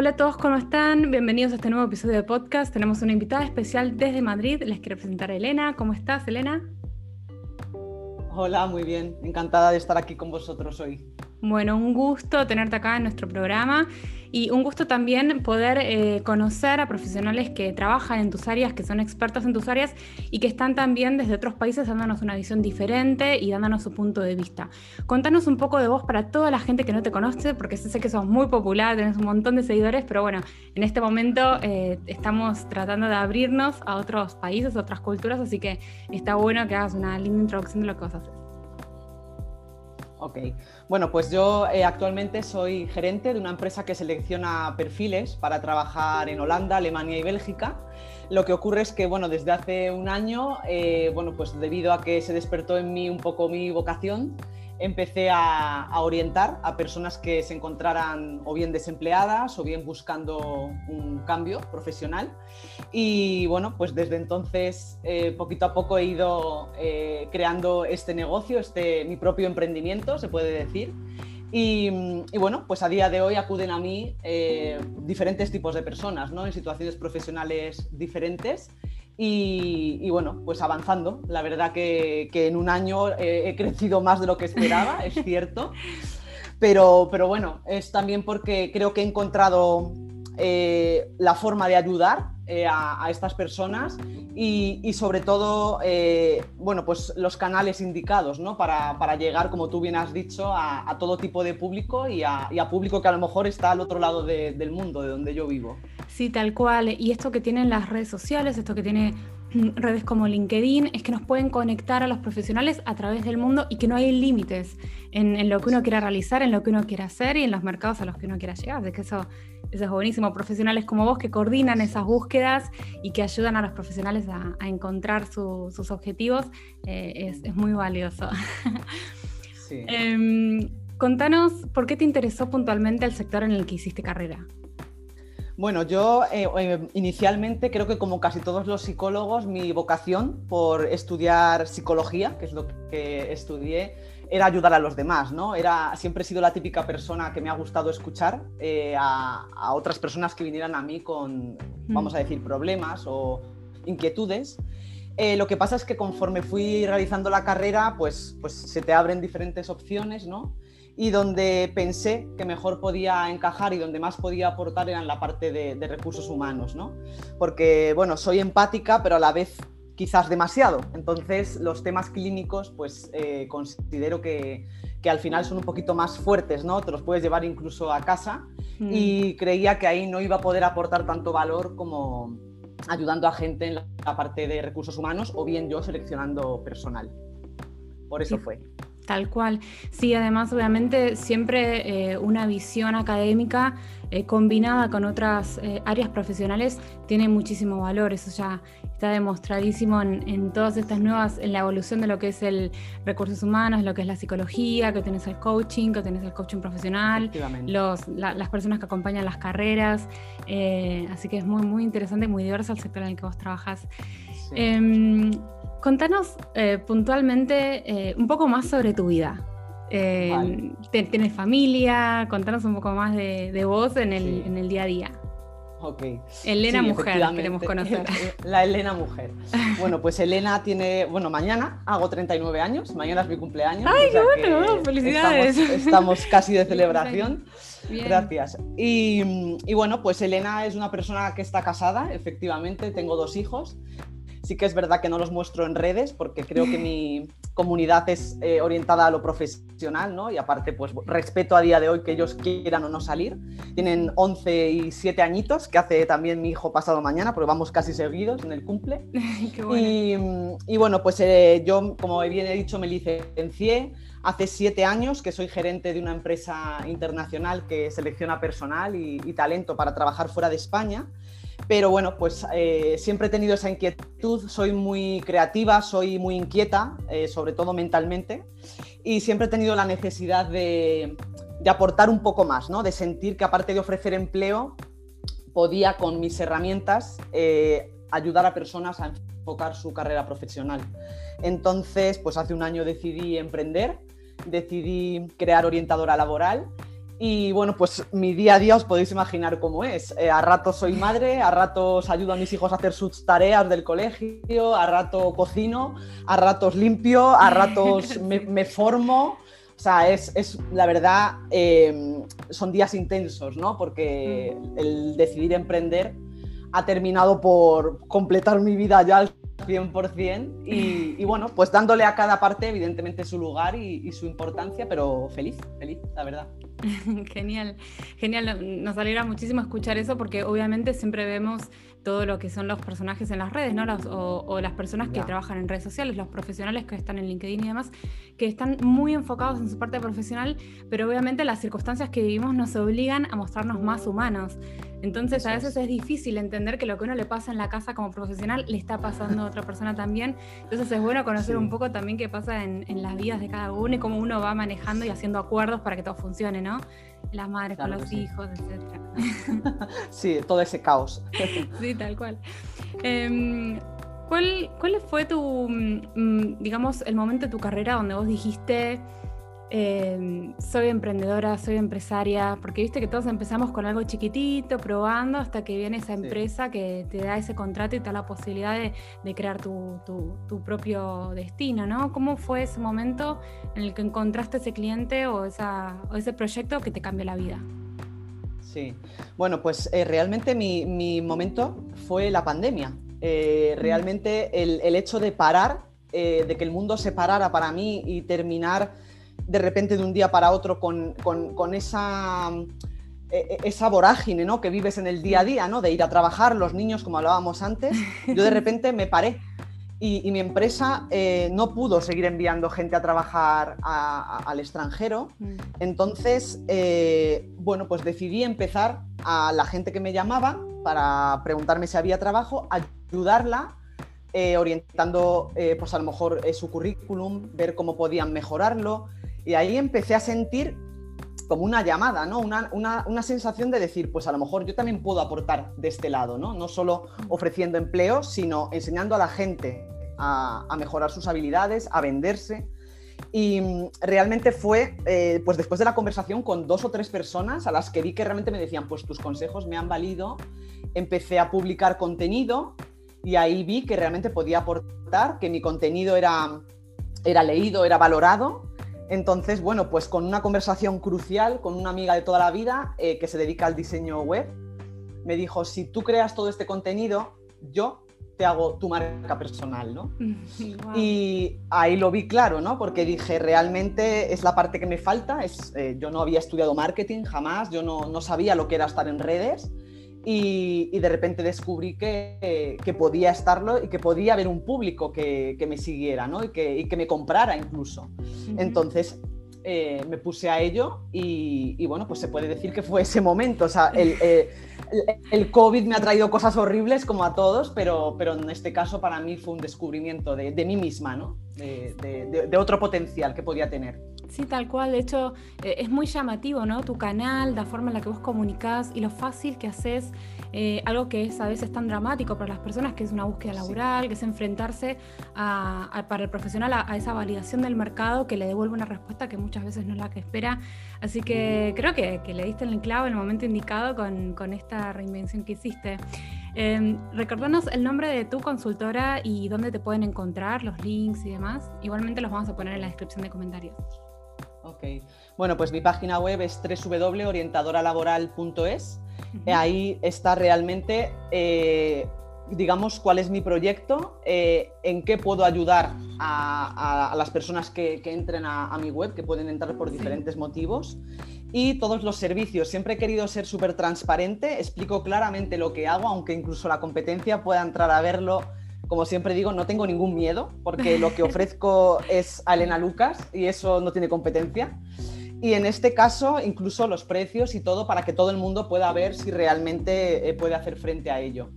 Hola a todos, ¿cómo están? Bienvenidos a este nuevo episodio de podcast. Tenemos una invitada especial desde Madrid. Les quiero presentar a Elena. ¿Cómo estás, Elena? Hola, muy bien. Encantada de estar aquí con vosotros hoy. Bueno, un gusto tenerte acá en nuestro programa y un gusto también poder eh, conocer a profesionales que trabajan en tus áreas, que son expertos en tus áreas y que están también desde otros países dándonos una visión diferente y dándonos su punto de vista. Contanos un poco de vos para toda la gente que no te conoce, porque sé que sos muy popular, tenés un montón de seguidores, pero bueno, en este momento eh, estamos tratando de abrirnos a otros países, a otras culturas, así que está bueno que hagas una linda introducción de lo que vas a hacer. Ok, bueno, pues yo eh, actualmente soy gerente de una empresa que selecciona perfiles para trabajar en Holanda, Alemania y Bélgica. Lo que ocurre es que, bueno, desde hace un año, eh, bueno, pues debido a que se despertó en mí un poco mi vocación, empecé a, orientar a personas que se encontraran o bien desempleadas o bien buscando un cambio profesional. Y bueno, pues desde entonces, eh, poquito a poco he ido eh, creando este negocio, este, mi propio emprendimiento, se puede decir. Y, bueno, pues a día de hoy acuden a mí eh, diferentes tipos de personas, ¿no? En situaciones profesionales diferentes y, bueno, pues avanzando. La verdad que, en un año he crecido más de lo que esperaba, es cierto. Pero, pero bueno, es también porque creo que he encontrado eh, la forma de ayudar eh, a, estas personas y, sobre todo, eh, bueno, pues los canales indicados, ¿no? Para, llegar, como tú bien has dicho, a, todo tipo de público y a, público que a lo mejor está al otro lado del mundo, de donde yo vivo. Sí, tal cual. Y esto que tienen las redes sociales, esto que tiene redes como LinkedIn, es que nos pueden conectar a los profesionales a través del mundo y que no hay límites en, lo que uno quiera realizar, en lo que uno quiera hacer y en los mercados a los que uno quiera llegar. De que eso, eso es buenísimo. Profesionales como vos que coordinan esas búsquedas y que ayudan a los profesionales a, encontrar sus objetivos, eh, es, muy valioso. Em, contanos, ¿por qué te interesó puntualmente el sector en el que hiciste carrera? Bueno, yo eh, eh, inicialmente creo que como casi todos los psicólogos, mi vocación por estudiar psicología, que es lo que estudié, era ayudar a los demás, ¿no? Era, siempre he sido la típica persona que me ha gustado escuchar eh, a, otras personas que vinieran a mí con, vamos a decir, problemas o inquietudes. lo que pasa es que conforme fui realizando la carrera, pues, pues se te abren diferentes opciones, ¿no? y donde pensé que mejor podía encajar y donde más podía aportar era en la parte de, recursos humanos, ¿no? Porque, bueno, soy empática, pero a la vez quizás demasiado. Entonces, los temas clínicos, pues eh, considero que, que, al final son un poquito más fuertes, ¿no? Te los puedes llevar incluso a casa mm. y creía que ahí no iba a poder aportar tanto valor como ayudando a gente en la parte de recursos humanos o bien yo seleccionando personal. Por eso fue. Tal cual. Sí, además obviamente siempre eh, una visión académica eh, combinada con otras eh, áreas profesionales tiene muchísimo valor. Eso ya está demostradísimo en, todas estas nuevas, en la evolución de lo que es el recursos humanos, lo que es la psicología, que tenés el coaching, que tenés el coaching profesional, los, las personas que acompañan las carreras. así que es muy, muy interesante y muy diverso el sector en el que vos trabajas. Em, Contanos eh, puntualmente eh, un poco más sobre tu vida. Eh, ¿Tienes familia? Contanos un poco más de, vos en el, día a día. Ok. Elena Mujer, queremos conocer. La Elena Mujer. Bueno, pues Elena tiene, bueno, mañana hago 39 años, mañana es mi cumpleaños. ¡Ay, qué bueno! ¡Felicidades! Estamos, casi de celebración. Gracias. Y, y, bueno, pues Elena es una persona que está casada, efectivamente, tengo dos hijos. Sí que es verdad que no los muestro en redes porque creo que mi comunidad es eh, orientada a lo profesional, ¿no? Y aparte, pues respeto a día de hoy que ellos quieran o no salir. Tienen 11 y 7 añitos, que hace también mi hijo pasado mañana, porque vamos casi seguidos en el cumple. y, bueno, pues eh, yo, como bien he dicho, me licencié hace 7 años que soy gerente de una empresa internacional que selecciona personal y, y talento para trabajar fuera de España. Pero bueno, pues eh, siempre he tenido esa inquietud, soy muy creativa, soy muy inquieta, eh, sobre todo mentalmente, y siempre he tenido la necesidad de, aportar un poco más, ¿no? de sentir que aparte de ofrecer empleo, podía con mis herramientas eh, ayudar a personas a enfocar su carrera profesional. Entonces, pues hace un año decidí emprender, decidí crear orientadora laboral Y bueno, pues mi día a día os podéis imaginar cómo es. Eh, a ratos soy madre, a ratos ayudo a mis hijos a hacer sus tareas del colegio, a rato cocino, a ratos limpio, a ratos me, formo. O sea, es, es la verdad, em, son días intensos, ¿no? Porque el decidir emprender ha terminado por completar mi vida ya al 100% y, y bueno, pues dándole a cada parte evidentemente su lugar y su importancia, pero feliz, feliz, la verdad. Genial, genial. Nos alegra muchísimo escuchar eso porque obviamente siempre vemos todo lo que son los personajes en las redes, ¿no? o, las personas que trabajan en redes sociales, los profesionales que están en LinkedIn y demás, que están muy enfocados en su parte profesional, pero obviamente las circunstancias que vivimos nos obligan a mostrarnos más humanos. Entonces a veces es difícil entender que lo que uno le pasa en la casa como profesional le está pasando a otra persona también. Entonces es bueno conocer un poco también qué pasa en, en las vidas de cada uno y cómo uno va manejando y haciendo acuerdos para que todo funcione, ¿no? Las madres con los hijos, etc. sí, todo ese caos. sí, tal cual. Em, ¿cuál, ¿Cuál fue tu, mm, digamos, el momento de tu carrera donde vos dijiste Em, soy emprendedora, soy empresaria, porque viste que todos empezamos con algo chiquitito, probando, hasta que viene esa empresa que te da ese contrato y te da la posibilidad de, crear tu, propio destino, ¿no? ¿Cómo fue ese momento en el que encontraste ese cliente o, ese proyecto que te cambió la vida? Sí, bueno, pues eh, realmente mi, momento fue la pandemia. Eh, realmente el, hecho de parar, eh, de que el mundo se parara para mí y terminar de repente de un día para otro con, esa, e, e, esa vorágine ¿no? que vives en el día a día, ¿no? de ir a trabajar, los niños, como hablábamos antes, yo de repente me paré. Y, mi empresa eh, no pudo seguir enviando gente a trabajar al extranjero. Mm. Entonces, eh, bueno, pues decidí empezar a la gente que me llamaba para preguntarme si había trabajo, ayudarla eh, orientando, pues a lo mejor su currículum, ver cómo podían mejorarlo, y ahí empecé a sentir como una llamada, ¿no? Una, sensación de decir, pues a lo mejor yo también puedo aportar de este lado, ¿no? No solo ofreciendo empleo, sino enseñando a la gente a, mejorar sus habilidades, a venderse. Y realmente fue, eh, pues después de la conversación con dos o tres personas a las que vi que realmente me decían, pues tus consejos me han valido, empecé a publicar contenido y ahí vi que realmente podía aportar, que mi contenido era, era leído, era valorado entonces, bueno, pues con una conversación crucial con una amiga de toda la vida eh, que se dedica al diseño web, me dijo, si tú creas todo este contenido, yo te hago tu marca personal, ¿no? Y ahí lo vi claro, ¿no? Porque dije, realmente es la parte que me falta, es, eh, yo no había estudiado marketing jamás, yo no, no sabía lo que era estar en redes y, de repente descubrí que, podía estarlo y que podía haber un público que, me siguiera ¿no? y, que, me comprara incluso. Entonces eh, me puse a ello y, bueno, pues se puede decir que fue ese momento. O sea, eh, el, COVID me ha traído cosas horribles como a todos, pero, pero en este caso para mí fue un descubrimiento de, mí misma, ¿no? de otro potencial que podía tener. Sí, tal cual. De hecho, eh, es muy llamativo, ¿no? Tu canal, la forma en la que vos comunicás y lo fácil que haces eh, algo que es a veces tan dramático para las personas, que es una búsqueda laboral, que es enfrentarse para el profesional a, esa validación del mercado que le devuelve una respuesta que muchas veces no es la que espera. Así que creo que, le diste el clavo en el momento indicado con, con esta reinvención que hiciste. Eh, recordanos el nombre de tu consultora y dónde te pueden encontrar, los links y demás. Igualmente los vamos a poner en la descripción de comentarios. Ok. Bueno, pues mi página web es www.orientadoralaboral.es. Ahí está realmente, eh, digamos, cuál es mi proyecto, eh, en qué puedo ayudar a, las personas que, entren a, mi web, que pueden entrar por diferentes motivos. Y todos los servicios. Siempre he querido ser súper transparente, explico claramente lo que hago, aunque incluso la competencia pueda entrar a verlo como siempre digo, no tengo ningún miedo porque lo que ofrezco es a Elena Lucas y eso no tiene competencia. Y en este caso, incluso los precios y todo para que todo el mundo pueda ver si realmente eh, puede hacer frente a ello.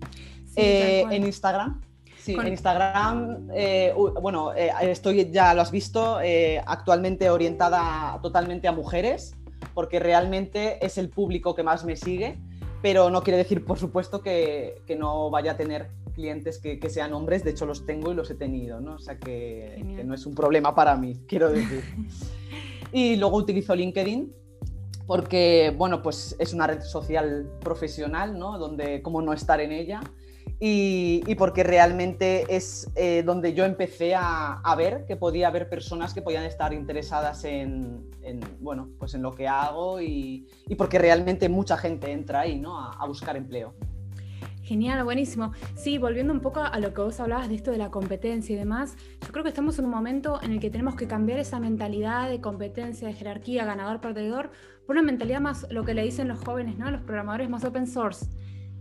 Eh, en Instagram. Sí, en Instagram, eh, bueno, estoy, ya lo has visto, actualmente orientada totalmente a mujeres, porque realmente es el público que más me sigue, pero no quiere decir, por supuesto, que, que no vaya a tener clientes que, sean hombres, de hecho los tengo y los he tenido, ¿no? O sea que, no es un problema para mí, quiero decir. y luego utilizo LinkedIn. porque, bueno, pues es una red social profesional, ¿no? Donde, cómo no estar en ella. Y, porque realmente es eh, donde yo empecé a, ver que podía haber personas que podían estar interesadas en, bueno, pues en lo que hago y, porque realmente mucha gente entra ahí ¿no? a buscar empleo. Genial, buenísimo. Sí, volviendo un poco a lo que vos hablabas de esto de la competencia y demás, yo creo que estamos en un momento en el que tenemos que cambiar esa mentalidad de competencia, de jerarquía, ganador, perdedor, por una mentalidad más, lo que le dicen los jóvenes, ¿no? Los programadores más open source.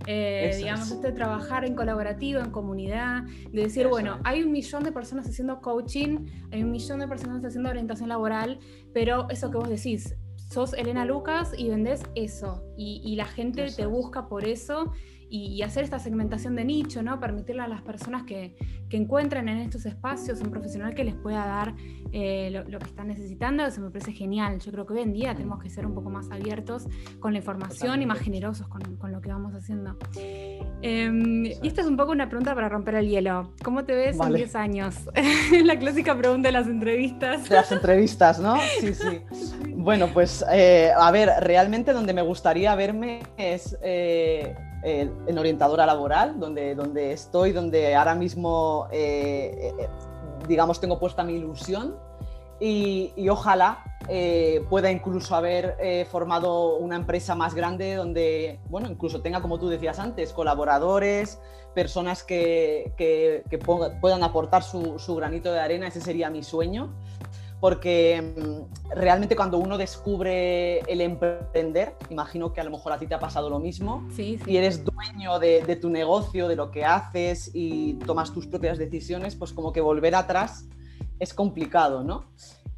Eh, digamos, esto de trabajar en colaborativo, en comunidad, de decir, bueno, hay un millón de personas haciendo coaching, hay un millón de personas haciendo orientación laboral, pero eso que vos decís, sos Elena Lucas y vendés eso, y, la gente te busca por eso y, hacer esta segmentación de nicho, ¿no? Permitirle a las personas que, que encuentren en estos espacios un profesional que les pueda dar eh, lo, que están necesitando, eso me parece genial. Yo creo que hoy en día tenemos que ser un poco más abiertos con la información y más generosos con, con, lo que vamos haciendo. Em, y esta es un poco una pregunta para romper el hielo. ¿Cómo te ves en 10 años? la clásica pregunta de las entrevistas. De las entrevistas, ¿no? Sí, sí. Bueno, pues eh, a ver, realmente donde me gustaría verme es... Eh, en orientadora laboral, donde, donde estoy, donde ahora mismo, eh, eh, digamos, tengo puesta mi ilusión. Y, ojalá eh, pueda incluso haber formado una empresa más grande donde, bueno, incluso tenga, como tú decías antes, colaboradores, personas que, que, puedan aportar su, su, granito de arena, ese sería mi sueño porque mm, realmente cuando uno descubre el emprender, imagino que a lo mejor a ti te ha pasado lo mismo, y eres dueño de, tu negocio, de lo que haces y tomas tus propias decisiones, pues como que volver atrás es complicado, ¿no?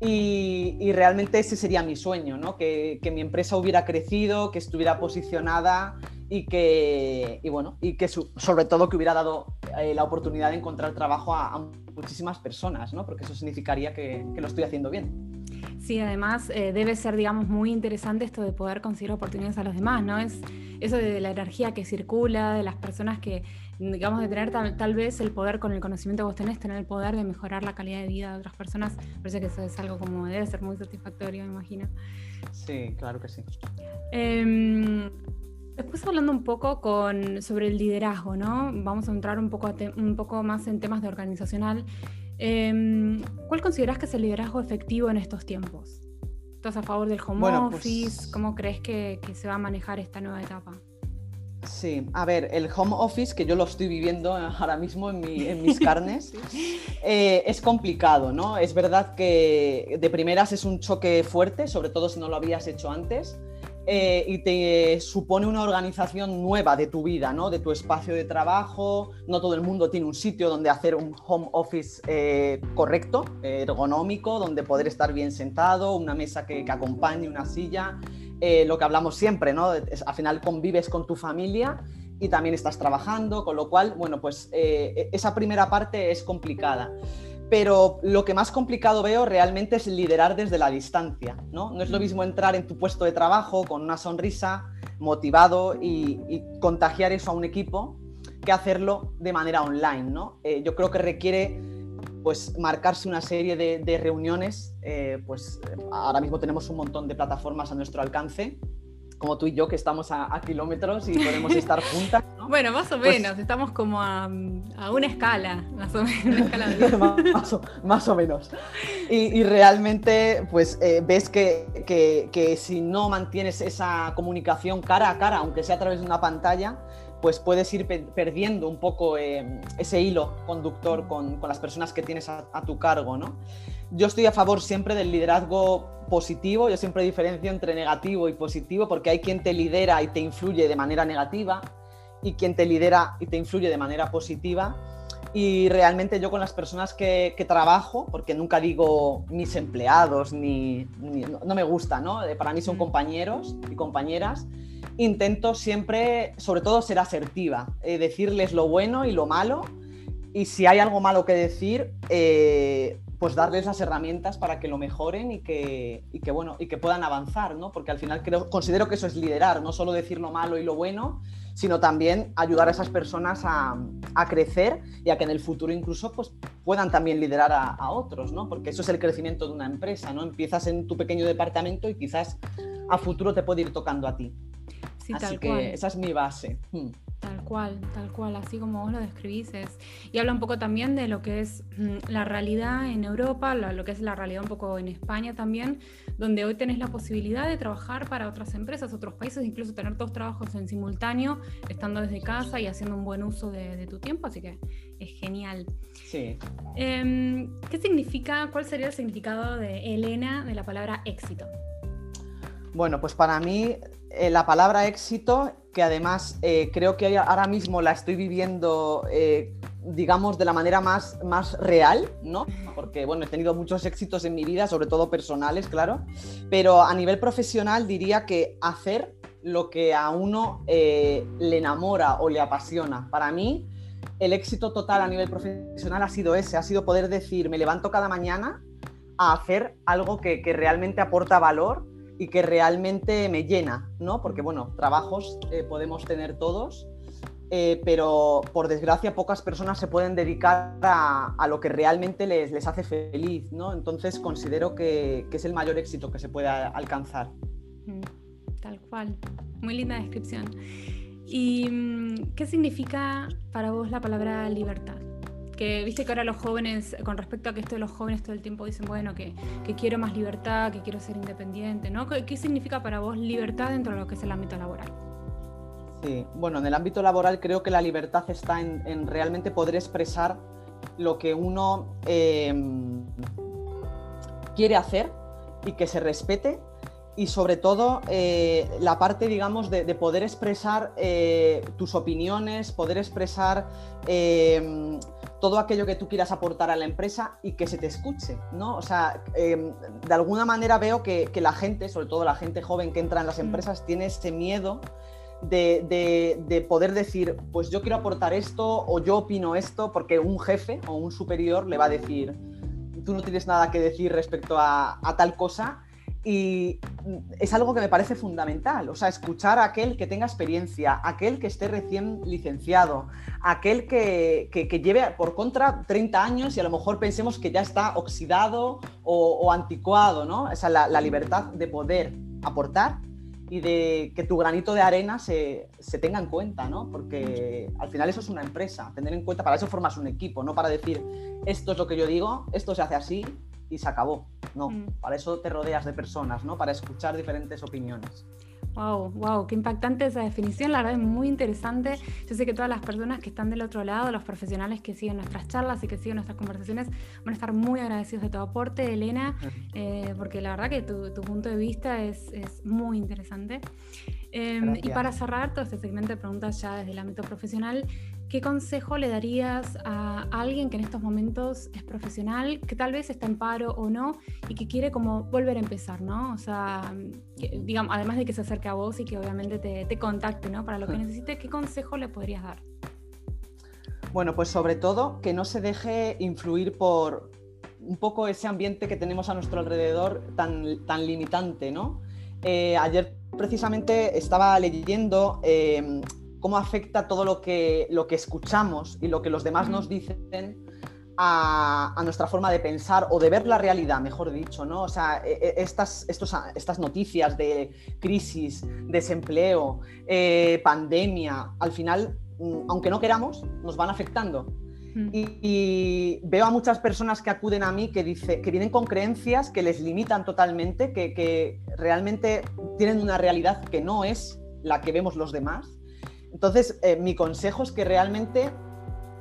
Y, realmente ese sería mi sueño, ¿no? Que, mi empresa hubiera crecido, que estuviera posicionada y que, bueno, y que sobre todo que hubiera dado eh, la oportunidad de encontrar trabajo a, a muchísimas personas, ¿no? Porque eso significaría que, lo estoy haciendo bien. Sí, además eh, debe ser, digamos, muy interesante esto de poder conseguir oportunidades a los demás, ¿no? Es eso de la energía que circula, de las personas que, digamos, de tener tal, vez el poder con el conocimiento que vos tenés, tener el poder de mejorar la calidad de vida de otras personas, parece que eso es algo como debe ser muy satisfactorio, me imagino. Sí, claro que sí. Em, Después hablando un poco con, sobre el liderazgo, ¿no? Vamos a entrar un poco, un poco más en temas de organizacional. Em, ¿Cuál consideras que es el liderazgo efectivo en estos tiempos? ¿Estás a favor del home pues office? ¿Cómo crees que, se va a manejar esta nueva etapa? Sí, a ver, el home office, que yo lo estoy viviendo ahora mismo en, mis carnes, eh, es complicado, ¿no? Es verdad que de primeras es un choque fuerte, sobre todo si no lo habías hecho antes, eh, y te supone una organización nueva de tu vida, ¿no? de tu espacio de trabajo. No todo el mundo tiene un sitio donde hacer un home office eh, correcto, ergonómico, donde poder estar bien sentado, una mesa que, acompañe, una silla. Eh, lo que hablamos siempre, ¿no? al final convives con tu familia y también estás trabajando, con lo cual, bueno, pues esa primera parte es complicada pero lo que más complicado veo realmente es liderar desde la distancia, ¿no? No es lo mismo entrar en tu puesto de trabajo con una sonrisa, motivado y, contagiar eso a un equipo que hacerlo de manera online, ¿no? Eh, yo creo que requiere pues marcarse una serie de, reuniones, eh, pues ahora mismo tenemos un montón de plataformas a nuestro alcance, como tú y yo que estamos a, kilómetros y podemos estar juntas. Bueno, más o pues menos, estamos como a, una escala, más o menos. más, o, menos. Y, realmente, pues eh, ves que, si no mantienes esa comunicación cara a cara, aunque sea a través de una pantalla, pues puedes ir perdiendo un poco eh, ese hilo conductor con, las personas que tienes a, a tu cargo, ¿no? Yo estoy a favor siempre del liderazgo positivo, yo siempre diferencio entre negativo y positivo porque hay quien te lidera y te influye de manera negativa y quien te lidera y te influye de manera positiva. Y realmente yo con las personas que, trabajo, porque nunca digo mis empleados, ni, no, me gusta, ¿no? Para mí son compañeros y compañeras, intento siempre, sobre todo, ser asertiva, eh, decirles lo bueno y lo malo. Y si hay algo malo que decir, eh, pues darles las herramientas para que lo mejoren y que, y que, bueno, y que puedan avanzar, ¿no? Porque al final creo, considero que eso es liderar, no solo decir lo malo y lo bueno, sino también ayudar a esas personas a, a crecer y a que en el futuro incluso pues, puedan también liderar a, a, otros, ¿no? Porque eso es el crecimiento de una empresa, ¿no? Empiezas en tu pequeño departamento y quizás a futuro te puede ir tocando a ti. Así que esa es mi base. Hmm. Tal cual, tal cual, así como vos lo describís. Y habla un poco también de lo que es mm, la realidad en Europa, lo, que es la realidad un poco en España también, donde hoy tenés la posibilidad de trabajar para otras empresas, otros países, incluso tener dos trabajos en simultáneo, estando desde casa y haciendo un buen uso de, tu tiempo, así que es genial. Sí. Em, ¿Qué significa, cuál sería el significado de Elena de la palabra éxito? Bueno, pues para mí eh, la palabra éxito, que además eh, creo que ahora mismo la estoy viviendo, eh, digamos, de la manera más, más real, ¿no? Porque, bueno, he tenido muchos éxitos en mi vida, sobre todo personales, claro, pero a nivel profesional diría que hacer lo que a uno le enamora o le apasiona. Para mí, el éxito total a nivel profesional ha sido ese, ha sido poder decir, me levanto cada mañana a hacer algo que, que realmente aporta valor y que realmente me llena, ¿no? Porque, bueno, trabajos eh, podemos tener todos, eh, pero por desgracia pocas personas se pueden dedicar a, lo que realmente les, les, hace feliz, ¿no? Entonces considero que, que, es el mayor éxito que se puede alcanzar. Tal cual. Muy linda descripción. ¿Y mm, qué significa para vos la palabra libertad? Que viste que ahora los jóvenes, con respecto a que esto de los jóvenes todo el tiempo dicen, bueno, que, quiero más libertad, que quiero ser independiente, ¿no? ¿Qué, significa para vos libertad dentro de lo que es el ámbito laboral? Sí, bueno, en el ámbito laboral creo que la libertad está en, realmente poder expresar lo que uno em, quiere hacer y que se respete y sobre todo eh, la parte, digamos, de, poder expresar eh, tus opiniones, poder expresar em, todo aquello que tú quieras aportar a la empresa y que se te escuche, ¿no? O sea, em, de alguna manera veo que, la gente, sobre todo la gente joven que entra en las empresas, tiene ese miedo de, poder decir, pues yo quiero aportar esto o yo opino esto, porque un jefe o un superior le va a decir, tú no tienes nada que decir respecto a tal cosa y es algo que me parece fundamental, o sea, escuchar a aquel que tenga experiencia, aquel que esté recién licenciado, aquel que, lleve por contra 30 años y a lo mejor pensemos que ya está oxidado o, anticuado, ¿no? O sea, la, libertad de poder aportar y de que tu granito de arena se, se, tenga en cuenta, ¿no? Porque al final eso es una empresa, tener en cuenta, para eso formas un equipo, no para decir, esto es lo que yo digo, esto se hace así y se acabó. No, mm. para eso te rodeas de personas, ¿no? Para escuchar diferentes opiniones. Wow, wow, qué impactante esa definición, la verdad es muy interesante. Yo sé que todas las personas que están del otro lado, los profesionales que siguen nuestras charlas y que siguen nuestras conversaciones, van a estar muy agradecidos de tu aporte, Elena, eh, porque la verdad que tu, punto de vista es, es muy interesante. Em, y para cerrar todo este segmento de preguntas ya desde el ámbito profesional, ¿qué consejo le darías a alguien que en estos momentos es profesional, que tal vez está en paro o no, y que quiere como volver a empezar, ¿no? O sea, digamos, además de que se acerque a vos y que obviamente te, te contacte, ¿no? Para lo que necesite, ¿qué consejo le podrías dar? Bueno, pues sobre todo que no se deje influir por un poco ese ambiente que tenemos a nuestro alrededor tan, tan limitante, ¿no? Eh, ayer precisamente estaba leyendo em, cómo afecta todo lo que, lo que escuchamos y lo que los demás nos dicen a, nuestra forma de pensar o de ver la realidad, mejor dicho, ¿no? O sea, e, e, estas, estas noticias de crisis, desempleo, eh, pandemia, al final, mm, aunque no queramos, nos van afectando. Y, veo a muchas personas que acuden a mí que, dice, que vienen con creencias que les limitan totalmente, que, realmente tienen una realidad que no es la que vemos los demás. Entonces, eh, mi consejo es que realmente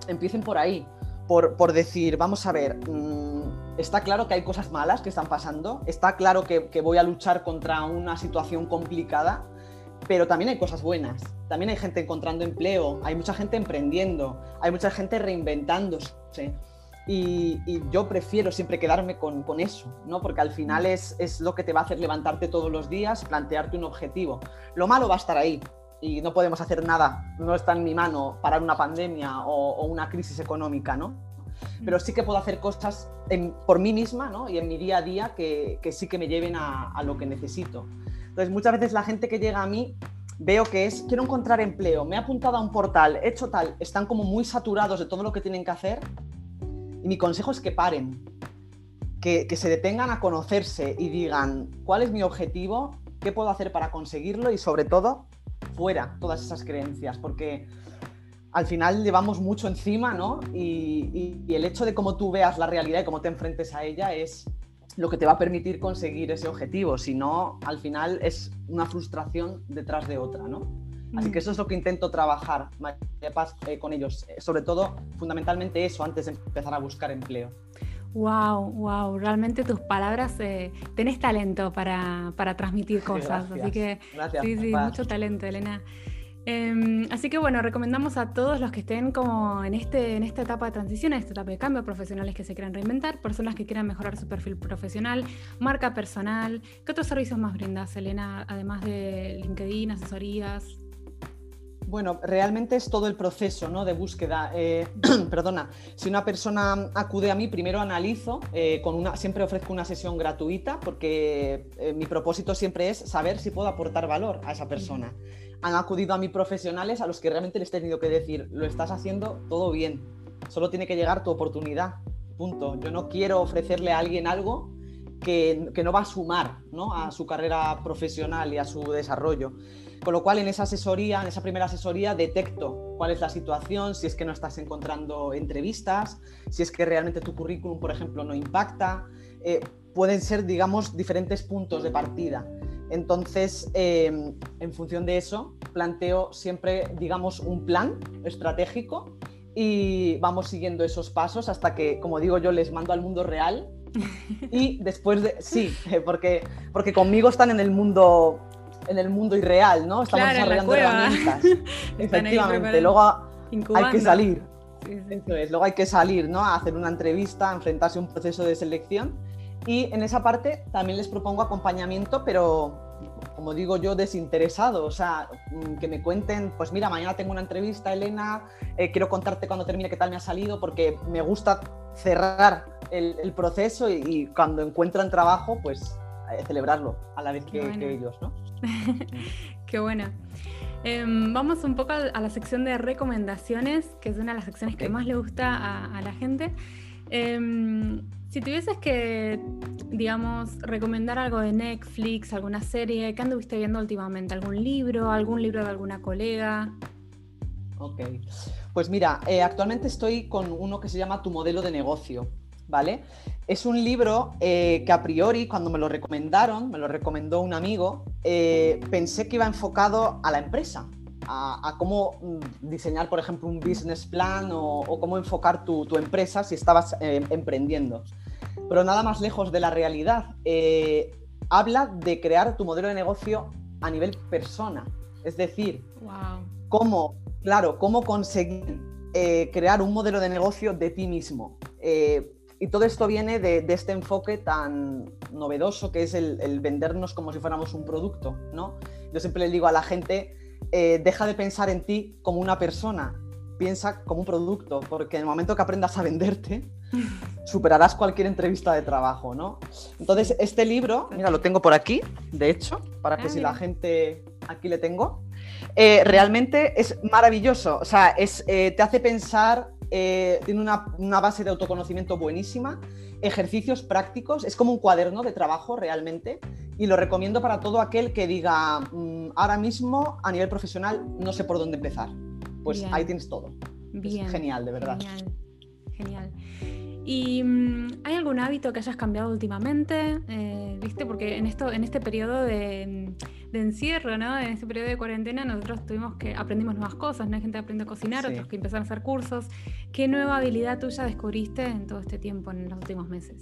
empiecen por ahí, por, decir, vamos a ver, mm, está claro que hay cosas malas que están pasando, está claro que, que voy a luchar contra una situación complicada, pero también hay cosas buenas. También hay gente encontrando empleo, hay mucha gente emprendiendo, hay mucha gente reinventándose. Y, yo prefiero siempre quedarme con, eso, ¿no? porque al final es, es, lo que te va a hacer levantarte todos los días, plantearte un objetivo. Lo malo va a estar ahí y no podemos hacer nada, no está en mi mano parar una pandemia o, una crisis económica, ¿no? pero sí que puedo hacer cosas por mí misma ¿no? y en mi día a día que, que sí que me lleven a, a, lo que necesito. Entonces, muchas veces la gente que llega a mí veo que es, quiero encontrar empleo, me he apuntado a un portal, he hecho tal, están como muy saturados de todo lo que tienen que hacer. Y mi consejo es que paren, que, se detengan a conocerse y digan, ¿cuál es mi objetivo? qué puedo hacer para conseguirlo y sobre todo fuera todas esas creencias, porque al final llevamos mucho encima, ¿no? Y, el hecho de cómo tú veas la realidad y cómo te enfrentes a ella es lo que te va a permitir conseguir ese objetivo. Si no, al final es una frustración detrás de otra, ¿no? Así que mm. eso es lo que intento trabajar eh, con ellos. Eh, sobre todo, fundamentalmente eso, antes de empezar a buscar empleo. Wow, wow, realmente tus palabras, eh, tenés talento para, transmitir cosas, así que sí, sí, mucho talento, Elena. Em, así que bueno, recomendamos a todos los que estén como en, este, en esta etapa de transición, en esta etapa de cambio, profesionales que se quieran reinventar, personas que quieran mejorar su perfil profesional, marca personal. ¿Qué otros servicios más brindas, Elena, además de LinkedIn, asesorías? Bueno, realmente es todo el proceso ¿no? de búsqueda. Eh, perdona, si una persona acude a mí, primero analizo, eh, con una, siempre ofrezco una sesión gratuita porque eh, mi propósito siempre es saber si puedo aportar valor a esa persona han acudido a mí profesionales a los que realmente les he tenido que decir, lo estás haciendo todo bien, solo tiene que llegar tu oportunidad, punto. Yo no quiero ofrecerle a alguien algo que, no va a sumar ¿no? a su carrera profesional y a su desarrollo. Con lo cual, en esa asesoría, en esa primera asesoría, detecto cuál es la situación, si es que no estás encontrando entrevistas, si es que realmente tu currículum, por ejemplo, no impacta. Eh, pueden ser, digamos, diferentes puntos de partida. Entonces, em, en función de eso, planteo siempre, digamos, un plan estratégico y vamos siguiendo esos pasos hasta que, como digo yo, les mando al mundo real. Y después de. Sí, porque, porque conmigo están en el mundo. En el mundo irreal, ¿no? Estamos desarrollando herramientas. Efectivamente. Luego hay que salir. Luego hay que salir, ¿no? A hacer una entrevista, a enfrentarse a un proceso de selección y en esa parte también les propongo acompañamiento, pero como digo yo, desinteresado. O sea, mm, que me cuenten, pues mira, mañana tengo una entrevista, Elena, eh, quiero contarte cuando termine qué tal me ha salido, porque me gusta cerrar el, proceso y, cuando encuentran trabajo, pues eh, celebrarlo a la vez que, ellos, ¿no? qué buena. Em, vamos un poco a la sección de recomendaciones, que es una de las secciones que más le gusta a, a la gente. Em, si tuvieses que, digamos, recomendar algo de Netflix, alguna serie, ¿qué anduviste viendo últimamente? ¿Algún libro? ¿Algún libro de alguna colega? Ok. Pues mira, eh, actualmente estoy con uno que se llama Tu modelo de negocio, ¿vale? Es un libro eh, que a priori, cuando me lo recomendaron, me lo recomendó un amigo, eh, pensé que iba enfocado a la empresa, a, cómo mm, diseñar, por ejemplo, un business plan o, cómo enfocar tu, empresa si estabas emprendiendo pero nada más lejos de la realidad. Eh, habla de crear tu modelo de negocio a nivel persona. Es decir, cómo, claro, cómo conseguir eh, crear un modelo de negocio de ti mismo. Eh, y todo esto viene de, este enfoque tan novedoso que es el, vendernos como si fuéramos un producto, ¿no? Yo siempre le digo a la gente, deja de pensar en ti como una persona, piensa como un producto, porque en el momento que aprendas a venderte, superarás cualquier entrevista de trabajo, ¿no? Entonces, este libro, mira, lo tengo por aquí, de hecho, para que ah, si la gente, aquí le tengo, eh, realmente es maravilloso, o sea, es, eh, te hace pensar, eh, tiene una, base de autoconocimiento buenísima, ejercicios prácticos, es como un cuaderno de trabajo realmente, y lo recomiendo para todo aquel que diga, mm, ahora mismo a nivel profesional no sé por dónde empezar. Pues ahí tienes todo. Bien. genial, de verdad. Genial. Genial. ¿Y mm, hay algún hábito que hayas cambiado últimamente? Eh, ¿Viste? Porque en, esto, en este periodo de, encierro, ¿no? En este periodo de cuarentena, nosotros tuvimos que aprendimos nuevas cosas, ¿no? Hay gente que aprendió a cocinar, otros que empezaron a hacer cursos. ¿Qué nueva habilidad tuya descubriste en todo este tiempo, en los últimos meses?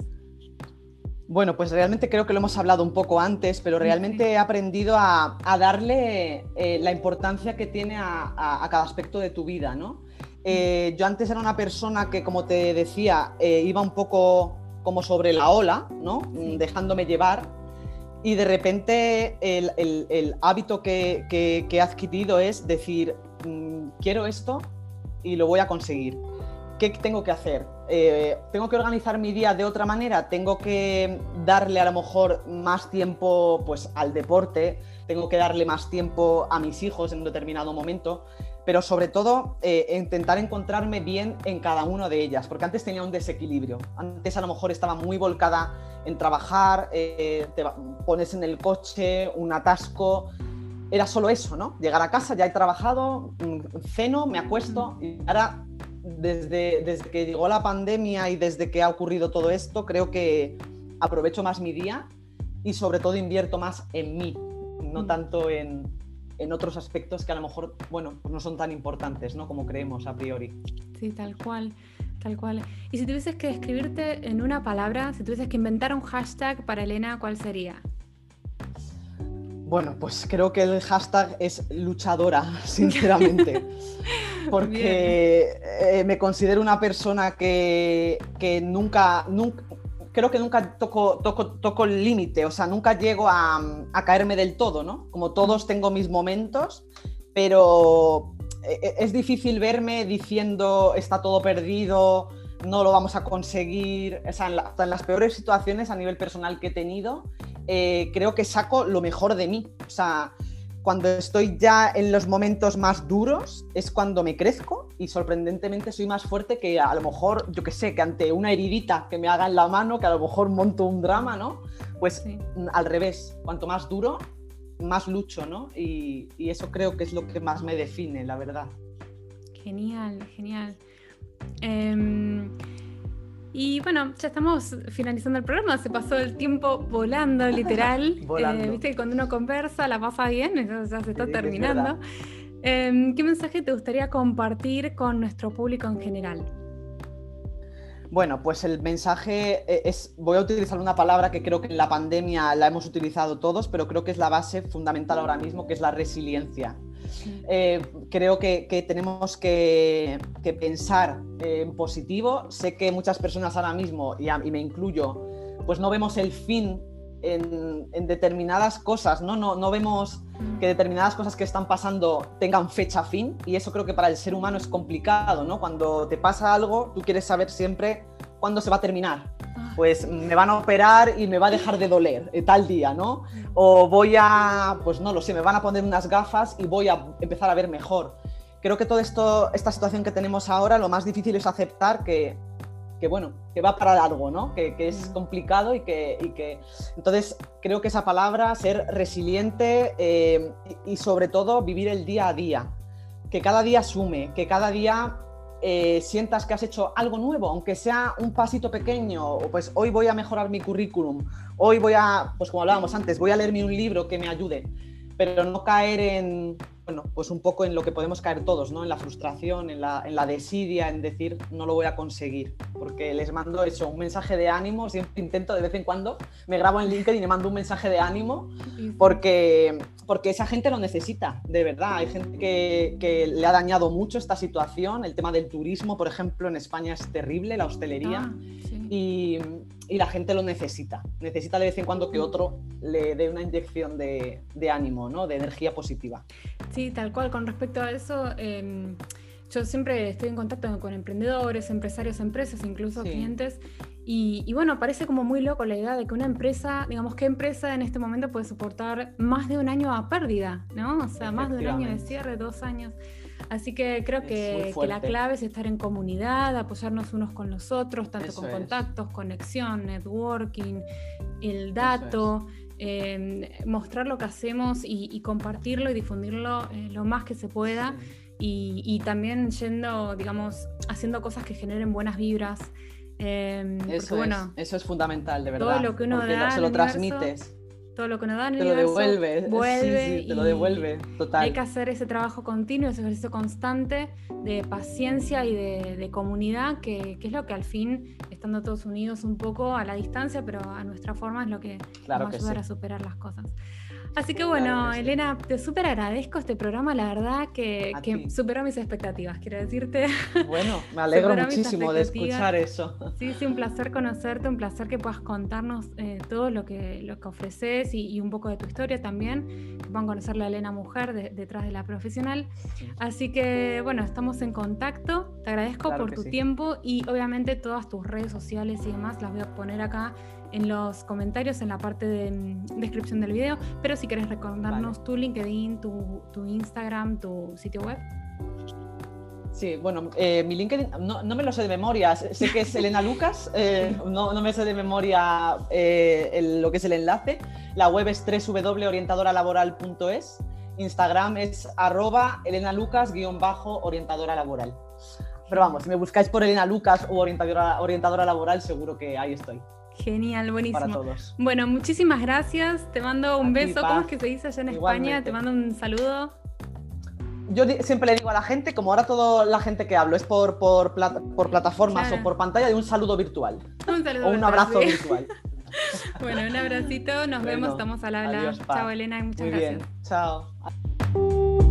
Bueno, pues realmente creo que lo hemos hablado un poco antes, pero realmente he aprendido a, darle eh, la importancia que tiene a, a, cada aspecto de tu vida, ¿no? Eh, yo antes era una persona que, como te decía, eh, iba un poco como sobre la ola, ¿no? Dejándome llevar. Y de repente el, hábito que, he adquirido es decir, mm, quiero esto y lo voy a conseguir. ¿Qué tengo que hacer? Eh, ¿Tengo que organizar mi día de otra manera? ¿Tengo que darle a lo mejor más tiempo pues, al deporte? ¿Tengo que darle más tiempo a mis hijos en un determinado momento? Pero sobre todo eh, intentar encontrarme bien en cada una de ellas, porque antes tenía un desequilibrio. Antes a lo mejor estaba muy volcada en trabajar, eh, te pones en el coche, un atasco, era solo eso, ¿no? Llegar a casa, ya he trabajado, mm, ceno, me acuesto y ahora desde, desde que llegó la pandemia y desde que ha ocurrido todo esto, creo que aprovecho más mi día y sobre todo invierto más en mí, no mm. tanto en, en otros aspectos que a lo mejor, bueno, pues no son tan importantes, ¿no? Como creemos a priori. Sí, tal cual, tal cual. Y si tuvieses que describirte en una palabra, si tuvieses que inventar un hashtag para Elena, ¿cuál sería? Bueno, pues creo que el hashtag es luchadora, sinceramente. Porque eh, me considero una persona que, que nunca, nunca, creo que nunca toco, toco, toco el límite, o sea, nunca llego a, a, caerme del todo, ¿no? Como todos tengo mis momentos, pero e, e, es difícil verme diciendo está todo perdido, no lo vamos a conseguir, o sea, en, en las peores situaciones a nivel personal que he tenido, eh, creo que saco lo mejor de mí, o sea, cuando estoy ya en los momentos más duros es cuando me crezco y sorprendentemente soy más fuerte que a lo mejor, yo que sé, que ante una heridita que me haga en la mano, que a lo mejor monto un drama, ¿no? Pues al revés, cuanto más duro, más lucho, ¿no? Y, y, eso creo que es lo que más me define, la verdad. Genial, genial. Eh... Y bueno, ya estamos finalizando el programa, se pasó el tiempo volando, literal. volando. Eh, Viste que cuando uno conversa la pasa bien, eso ya se está terminando. Eh, ¿Qué mensaje te gustaría compartir con nuestro público en general? Bueno, pues el mensaje e-, es, voy a utilizar una palabra que creo que en la pandemia la hemos utilizado todos, pero creo que es la base fundamental ahora mismo, que es la resiliencia. Eh, creo que, tenemos que, pensar en positivo. Sé que muchas personas ahora mismo, y, me incluyo, pues no vemos el fin en, determinadas cosas, ¿no? ¿no? No vemos que determinadas cosas que están pasando tengan fecha fin y eso creo que para el ser humano es complicado, ¿no? Cuando te pasa algo, tú quieres saber siempre cuándo se va a terminar pues me van a operar y me va a dejar de doler eh, tal día, ¿no? O voy a, pues no lo sé, me van a poner unas gafas y voy a empezar a ver mejor. Creo que toda esta situación que tenemos ahora, lo más difícil es aceptar que, que bueno, que va para algo, ¿no? Que, que es complicado y que, y que, Entonces, creo que esa palabra, ser resiliente eh, y, y sobre todo vivir el día a día, que cada día sume, que cada día eh, sientas que has hecho algo nuevo, aunque sea un pasito pequeño, pues hoy voy a mejorar mi currículum, hoy voy a, pues como hablábamos antes, voy a leerme un libro que me ayude, pero no caer en, bueno, pues un poco en lo que podemos caer todos, ¿no? En la frustración, en la, en la desidia, en decir no lo voy a conseguir, porque les mando eso, un mensaje de ánimo, siempre intento de vez en cuando, me grabo en LinkedIn y le mando un mensaje de ánimo, porque, porque esa gente lo necesita, de verdad, hay gente que, que le ha dañado mucho esta situación, el tema del turismo, por ejemplo, en España es terrible, la hostelería, ah, y y la gente lo necesita. Necesita de vez en cuando que otro le dé una inyección de, ánimo, ¿no? de energía positiva. Sí, tal cual. Con respecto a eso, em, yo siempre estoy en contacto con emprendedores, empresarios, empresas, incluso clientes. Y, bueno, parece como muy loco la idea de que una empresa, digamos, ¿qué empresa en este momento puede soportar más de un año a pérdida? ¿no? O sea, más de un año de cierre, dos años. Así que creo que, la clave es estar en comunidad, apoyarnos unos con los otros, tanto con contactos, conexión, networking, el dato. Em, mostrar lo que hacemos y, compartirlo y difundirlo eh, lo más que se pueda y, también yendo, digamos, haciendo cosas que generen buenas vibras. Em, eso, bueno, es, eso es fundamental, de verdad. Todo lo que uno da se lo transmites todo lo que nos dan te lo devuelve, vuelve te lo devuelve, total. Hay que hacer ese trabajo continuo, ese ejercicio constante de paciencia y de, comunidad, que, que, es lo que al fin, estando todos unidos un poco a la distancia, pero a nuestra forma, es lo que nos va a ayudar a superar las cosas. Así que bueno, Elena, te súper agradezco este programa, la verdad que, superó mis expectativas, quiero decirte. Bueno, me alegro muchísimo de escuchar eso. Sí, sí, un placer conocerte, un placer que puedas contarnos eh, todo lo que, lo que ofreces y, un poco de tu historia también, que puedan conocer la Elena mujer detrás de la profesional. Así que bueno, estamos en contacto, te agradezco por tu tiempo y obviamente todas tus redes sociales y demás las voy a poner acá en los comentarios en la parte de descripción del video, pero si quieres recordarnos tu LinkedIn, tu, tu, Instagram, tu sitio web. Sí, bueno, eh, mi LinkedIn no, me lo sé de memoria. Sé que es Elena Lucas, eh, no, me sé de memoria eh, lo que es el enlace. La web es www.orientadoralaboral.es. Instagram es arroba Elena Lucas-orientadora laboral. Pero vamos, si me buscáis por Elena Lucas o orientadora, orientadora laboral, seguro que ahí estoy. Genial, buenísimo. Para todos. Bueno, muchísimas gracias. Te mando un beso. ¿Cómo es que se dice allá en España? Te mando un saludo yo siempre le digo a la gente, como ahora toda la gente que hablo es por, por, por plataformas o por pantalla, de un saludo virtual. Un saludo o un abrazo virtual. bueno, un abracito, nos vemos, estamos al habla. Chao Elena y muchas Muy gracias. Bien. Chao.